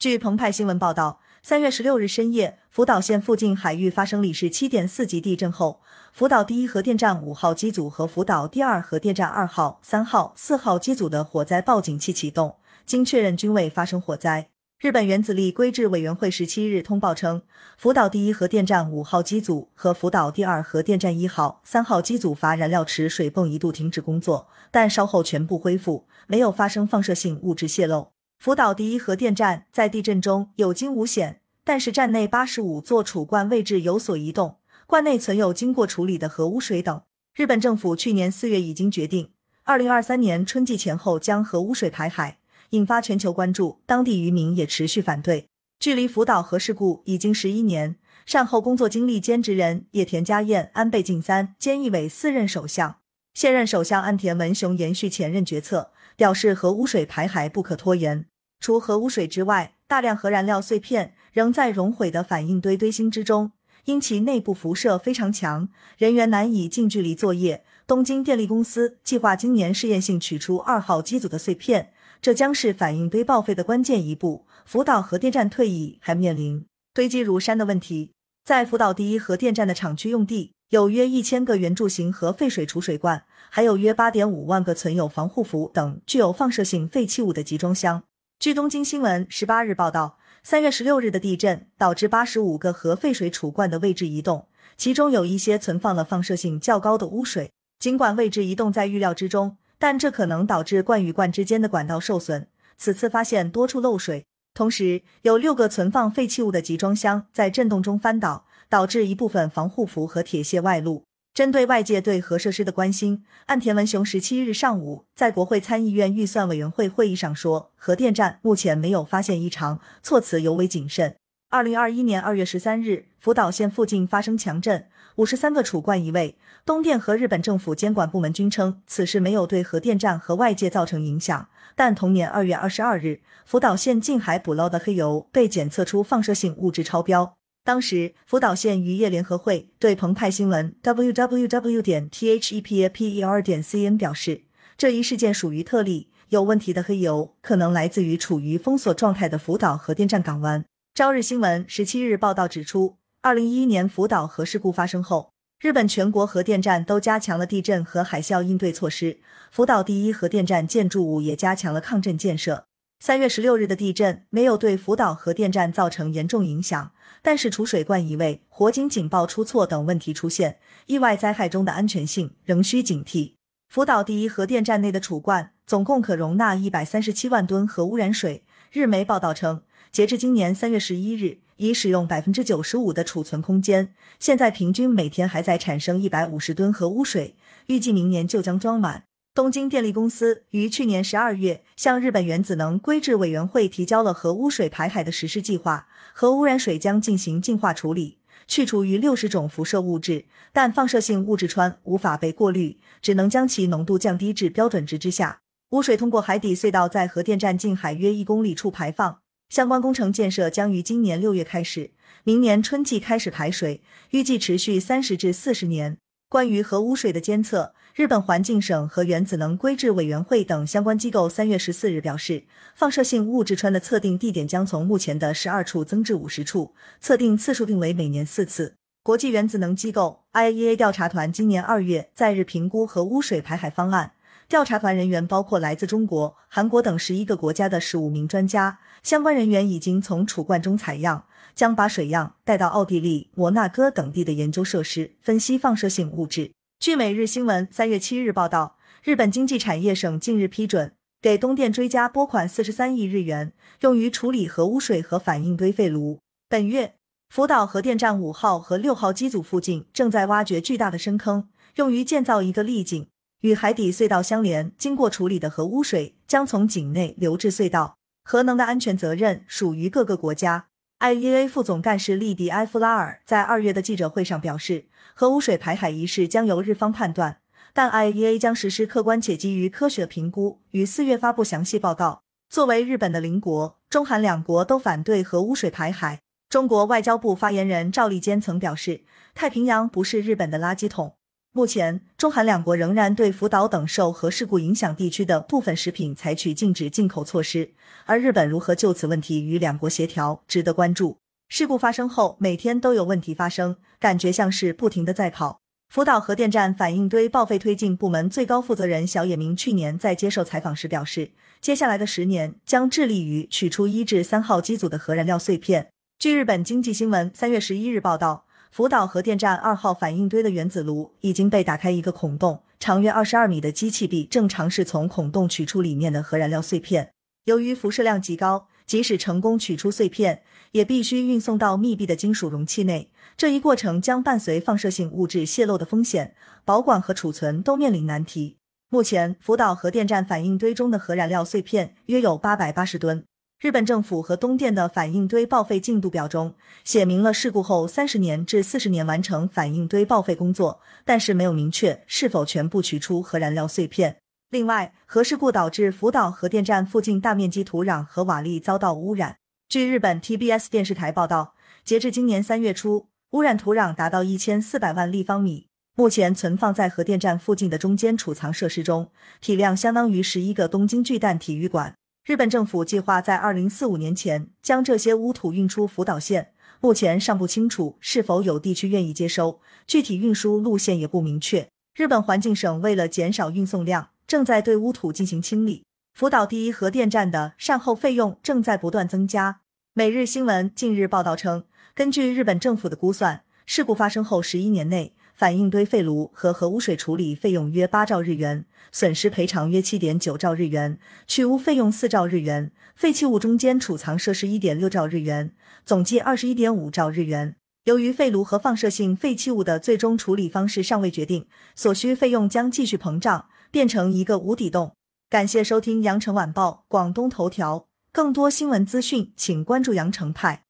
据澎湃新闻报道，三月十六日深夜，福岛县附近海域发生里氏七点四级地震后，福岛第一核电站五号机组和福岛第二核电站二号、三号、四号机组的火灾报警器启动，经确认均未发生火灾。日本原子力规制委员会十七日通报称，福岛第一核电站五号机组和福岛第二核电站一号、三号机组阀燃料池水泵一度停止工作，但稍后全部恢复，没有发生放射性物质泄漏。福岛第一核电站在地震中有惊无险，但是站内八十五座储罐位置有所移动，罐内存有经过处理的核污水等。日本政府去年四月已经决定，二零二三年春季前后将核污水排海。引发全球关注，当地渔民也持续反对。距离福岛核事故已经十一年，善后工作经历兼职人野田佳彦、安倍晋三、菅义伟四任首相，现任首相岸田文雄延续前任决策，表示核污水排海不可拖延。除核污水之外，大量核燃料碎片仍在熔毁的反应堆堆芯之中，因其内部辐射非常强，人员难以近距离作业。东京电力公司计划今年试验性取出二号机组的碎片。这将是反应堆报废的关键一步。福岛核电站退役还面临堆积如山的问题。在福岛第一核电站的厂区用地，有约一千个圆柱形核废水储水罐，还有约八点五万个存有防护服等具有放射性废弃物的集装箱。据东京新闻十八日报道，三月十六日的地震导致八十五个核废水储罐的位置移动，其中有一些存放了放射性较高的污水。尽管位置移动在预料之中。但这可能导致罐与罐之间的管道受损。此次发现多处漏水，同时有六个存放废弃物的集装箱在震动中翻倒，导致一部分防护服和铁屑外露。针对外界对核设施的关心，岸田文雄十七日上午在国会参议院预算委员会会议上说，核电站目前没有发现异常，措辞尤为谨慎。二零二一年二月十三日，福岛县附近发生强震。五十三个储罐移位，东电和日本政府监管部门均称此事没有对核电站和外界造成影响。但同年二月二十二日，福岛县近海捕捞的黑油被检测出放射性物质超标。当时，福岛县渔业联合会对澎湃新闻 www 点 thepaper 点 cn 表示，这一事件属于特例，有问题的黑油可能来自于处于封锁状态的福岛核电站港湾。朝日新闻十七日报道指出。二零一一年福岛核事故发生后，日本全国核电站都加强了地震和海啸应对措施。福岛第一核电站建筑物也加强了抗震建设。三月十六日的地震没有对福岛核电站造成严重影响，但是储水罐移位、火警警报出错等问题出现，意外灾害中的安全性仍需警惕。福岛第一核电站内的储罐总共可容纳一百三十七万吨核污染水。日媒报道称，截至今年三月十一日。已使用百分之九十五的储存空间，现在平均每天还在产生一百五十吨核污水，预计明年就将装满。东京电力公司于去年十二月向日本原子能规制委员会提交了核污水排海的实施计划，核污染水将进行净化处理，去除逾六十种辐射物质，但放射性物质氚无法被过滤，只能将其浓度降低至标准值之下。污水通过海底隧道在核电站近海约一公里处排放。相关工程建设将于今年六月开始，明年春季开始排水，预计持续三十至四十年。关于核污水的监测，日本环境省和原子能规制委员会等相关机构三月十四日表示，放射性物质川的测定地点将从目前的十二处增至五十处，测定次数定为每年四次。国际原子能机构 IAEA 调查团今年二月在日评估核污水排海方案。调查团人员包括来自中国、韩国等十一个国家的十五名专家，相关人员已经从储罐中采样，将把水样带到奥地利、摩纳哥等地的研究设施分析放射性物质。据每日新闻三月七日报道，日本经济产业省近日批准给东电追加拨款四十三亿日元，用于处理核污水和反应堆废炉。本月，福岛核电站五号和六号机组附近正在挖掘巨大的深坑，用于建造一个立井。与海底隧道相连，经过处理的核污水将从井内流至隧道。核能的安全责任属于各个国家。IEA 副总干事利迪埃夫拉尔在二月的记者会上表示，核污水排海一事将由日方判断，但 IEA 将实施客观且基于科学评估，于四月发布详细报告。作为日本的邻国，中韩两国都反对核污水排海。中国外交部发言人赵立坚曾表示，太平洋不是日本的垃圾桶。目前，中韩两国仍然对福岛等受核事故影响地区的部分食品采取禁止进口措施，而日本如何就此问题与两国协调，值得关注。事故发生后，每天都有问题发生，感觉像是不停的在跑。福岛核电站反应堆报废推进部门最高负责人小野明去年在接受采访时表示，接下来的十年将致力于取出一至三号机组的核燃料碎片。据日本经济新闻三月十一日报道，福岛核电站二号反应堆的原子炉已经被打开一个孔洞，长约二十二米的机器臂正尝试从孔洞取出里面的核燃料碎片。由于辐射量极高，即使成功取出碎片，也必须运送到密闭的金属容器内。这一过程将伴随放射性物质泄漏的风险，保管和储存都面临难题。目前，福岛核电站反应堆中的核燃料碎片约有八百八十吨。日本政府和东电的反应堆报废进度表中写明了事故后三十年至四十年完成反应堆报废工作，但是没有明确是否全部取出核燃料碎片。另外，核事故导致福岛核电站附近大面积土壤和瓦砾遭到污染。据日本 TBS 电视台报道，截至今年三月初。污染土壤达到一千四百万立方米，目前存放在核电站附近的中间储藏设施中，体量相当于十一个东京巨蛋体育馆。日本政府计划在二零四五年前将这些污土运出福岛县，目前尚不清楚是否有地区愿意接收，具体运输路线也不明确。日本环境省为了减少运送量，正在对污土进行清理。福岛第一核电站的善后费用正在不断增加。每日新闻近日报道称。根据日本政府的估算，事故发生后十一年内，反应堆废炉和核污水处理费用约八兆日元，损失赔偿约七点九兆日元，去污费用四兆日元，废弃物中间储藏设施一点六兆日元，总计二十一点五兆日元。由于废炉和放射性废弃物的最终处理方式尚未决定，所需费用将继续膨胀，变成一个无底洞。感谢收听羊城晚报广东头条，更多新闻资讯，请关注羊城派。